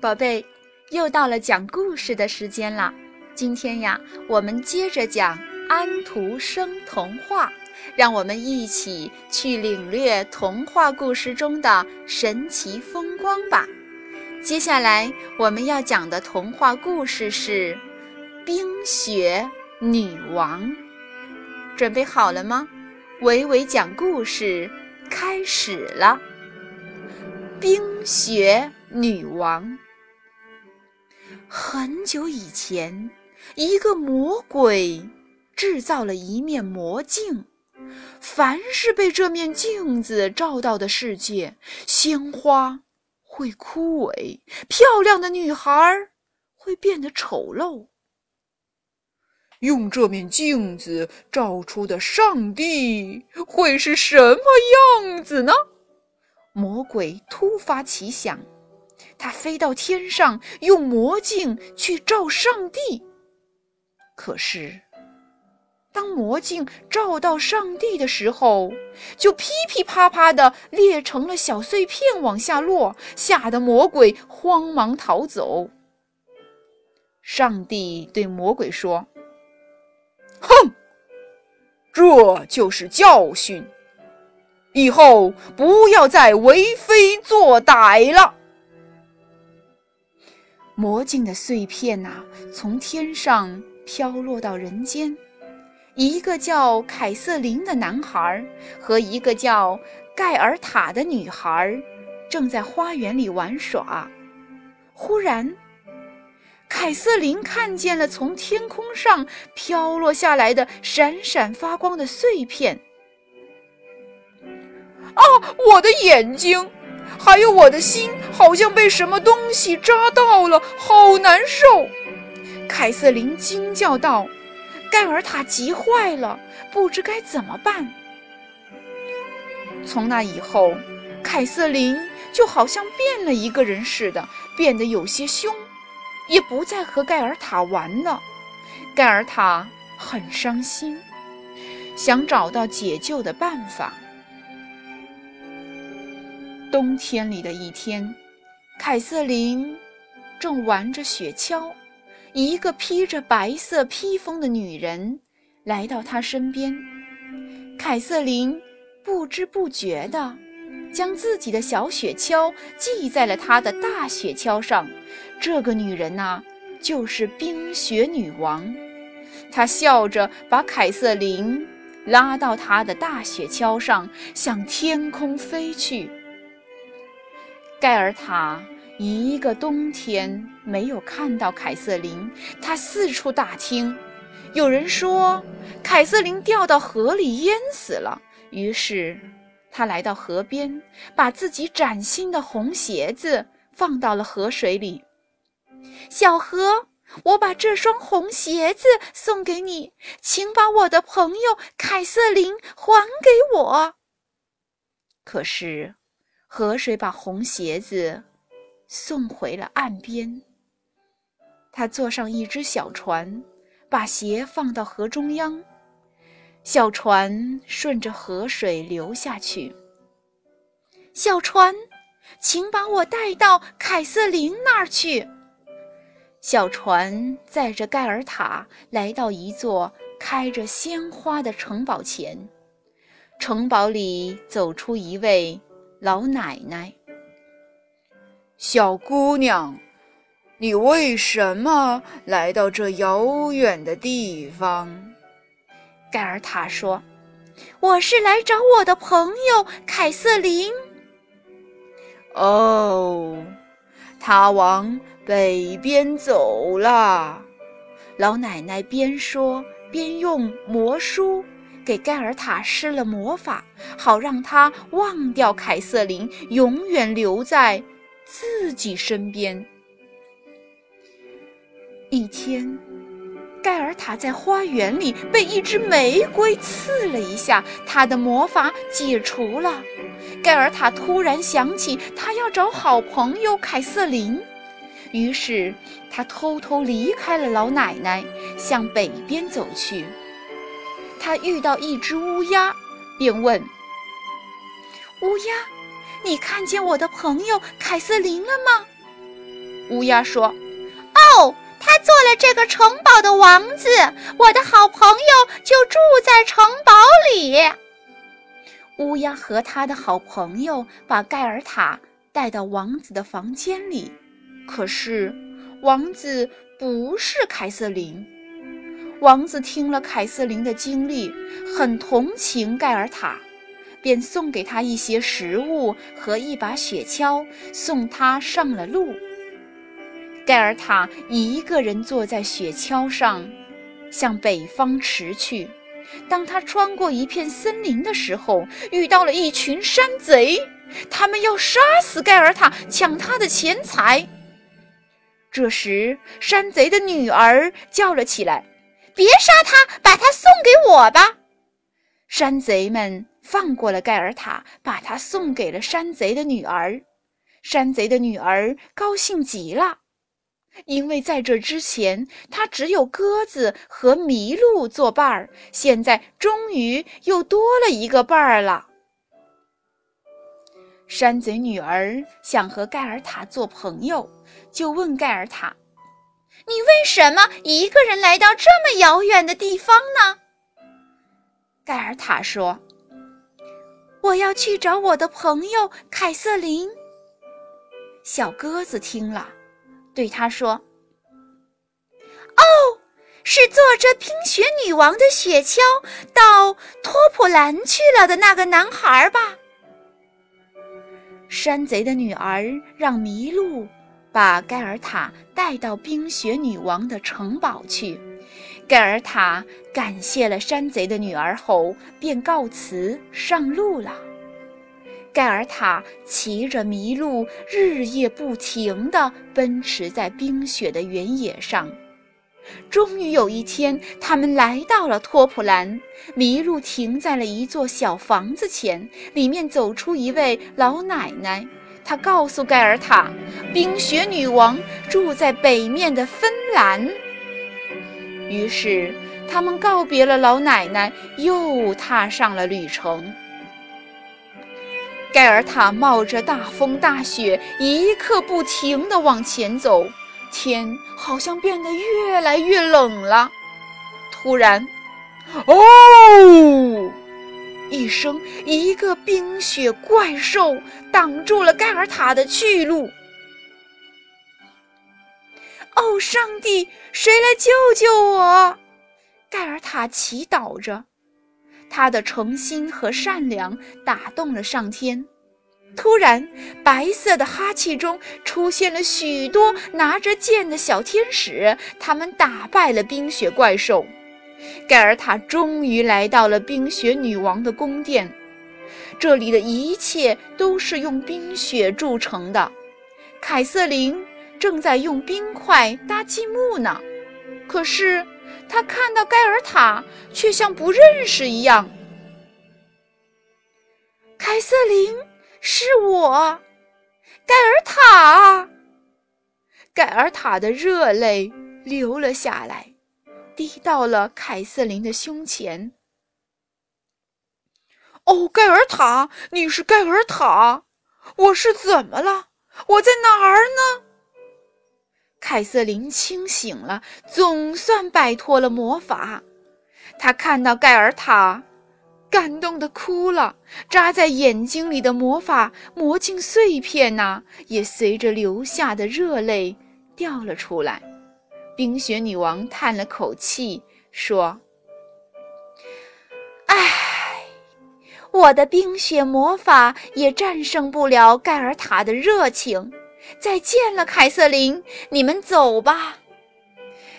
宝贝，又到了讲故事的时间了。今天呀，我们接着讲安徒生童话，让我们一起去领略童话故事中的神奇风光吧。接下来我们要讲的童话故事是《冰雪女王》。准备好了吗？伟伟讲故事开始了。冰雪女王。很久以前，一个魔鬼制造了一面魔镜。凡是被这面镜子照到的世界，鲜花会枯萎，漂亮的女孩会变得丑陋。用这面镜子照出的上帝会是什么样子呢？魔鬼突发奇想。他飞到天上，用魔镜去照上帝。可是，当魔镜照到上帝的时候，就噼噼啪啪地裂成了小碎片，往下落，吓得魔鬼慌忙逃走。上帝对魔鬼说：“哼，这就是教训，以后不要再为非作歹了。”魔镜的碎片呐，从天上飘落到人间。一个叫凯瑟琳的男孩和一个叫盖尔塔的女孩正在花园里玩耍。忽然，凯瑟琳看见了从天空上飘落下来的闪闪发光的碎片。啊，我的眼睛！还有我的心，好像被什么东西扎到了，好难受。凯瑟琳惊叫道：“盖尔塔急坏了，不知该怎么办。”从那以后，凯瑟琳就好像变了一个人似的，变得有些凶，也不再和盖尔塔玩了。盖尔塔很伤心，想找到解救的办法。冬天里的一天，凯瑟琳正玩着雪橇，一个披着白色披风的女人来到她身边。凯瑟琳不知不觉地将自己的小雪橇系在了她的大雪橇上。这个女人呐，就是冰雪女王。她笑着把凯瑟琳拉到她的大雪橇上，向天空飞去。盖尔塔一个冬天没有看到凯瑟琳，他四处打听，有人说凯瑟琳掉到河里淹死了。于是他来到河边，把自己崭新的红鞋子放到了河水里。小河，我把这双红鞋子送给你，请把我的朋友凯瑟琳还给我。可是。河水把红鞋子送回了岸边。他坐上一只小船，把鞋放到河中央。小船顺着河水流下去。小船，请把我带到凯瑟琳那儿去。小船载着盖尔塔来到一座开着鲜花的城堡前。城堡里走出一位。老奶奶，小姑娘，你为什么来到这遥远的地方？盖尔塔说：“我是来找我的朋友凯瑟琳。”哦，他往北边走了。老奶奶边说边用魔书。给盖尔塔施了魔法，好让他忘掉凯瑟琳，永远留在自己身边。一天，盖尔塔在花园里被一只玫瑰刺了一下，他的魔法解除了。盖尔塔突然想起他要找好朋友凯瑟琳，于是他偷偷离开了老奶奶，向北边走去。他遇到一只乌鸦，便问：“乌鸦，你看见我的朋友凯瑟琳了吗？”乌鸦说：“哦，他做了这个城堡的王子，我的好朋友就住在城堡里。”乌鸦和他的好朋友把盖尔塔带到王子的房间里，可是王子不是凯瑟琳。王子听了凯瑟琳的经历，很同情盖尔塔。便送给他一些食物和一把雪橇，送他上了路。盖尔塔一个人坐在雪橇上，向北方驰去。当他穿过一片森林的时候，遇到了一群山贼，他们要杀死盖尔塔，抢他的钱财。这时，山贼的女儿叫了起来：“别杀他，把他送给我吧！”山贼们。放过了盖尔塔，把他送给了山贼的女儿。山贼的女儿高兴极了，因为在这之前，她只有鸽子和麋鹿作伴儿，现在终于又多了一个伴儿了。山贼女儿想和盖尔塔做朋友，就问盖尔塔：“你为什么一个人来到这么遥远的地方呢？”盖尔塔说。我要去找我的朋友凯瑟琳。小鸽子听了，对他说：“哦，是坐着冰雪女王的雪橇到托普兰去了的那个男孩吧？”山贼的女儿让麋鹿把盖尔塔带到冰雪女王的城堡去。盖尔塔感谢了山贼的女儿后，便告辞上路了。盖尔塔骑着麋鹿，日夜不停地奔驰在冰雪的原野上。终于有一天，他们来到了托普兰。麋鹿停在了一座小房子前，里面走出一位老奶奶。他告诉盖尔塔，冰雪女王住在北面的芬兰。于是，他们告别了老奶奶，又踏上了旅程。盖尔塔冒着大风大雪，一刻不停地往前走，天好像变得越来越冷了。突然，哦！一声，一个冰雪怪兽挡住了盖尔塔的去路。哦，上帝，谁来救救我？盖尔塔祈祷着，他的诚心和善良打动了上天。突然，白色的哈气中出现了许多拿着剑的小天使，他们打败了冰雪怪兽。盖尔塔终于来到了冰雪女王的宫殿，这里的一切都是用冰雪铸成的。凯瑟琳。正在用冰块搭积木呢，可是他看到盖尔塔，却像不认识一样。凯瑟琳，是我，盖尔塔。盖尔塔的热泪流了下来，滴到了凯瑟琳的胸前。哦，盖尔塔，你是盖尔塔，我是怎么了？我在哪儿呢？凯瑟琳清醒了，总算摆脱了魔法。她看到盖尔塔，感动的哭了。扎在眼睛里的魔法魔镜碎片呐，也随着流下的热泪掉了出来。冰雪女王叹了口气，说：“唉，我的冰雪魔法也战胜不了盖尔塔的热情。”再见了，凯瑟琳，你们走吧。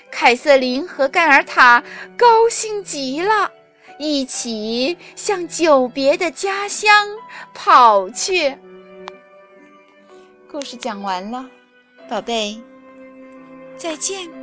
凯瑟琳和盖尔塔高兴极了，一起向久别的家乡跑去。故事讲完了，宝贝，再见。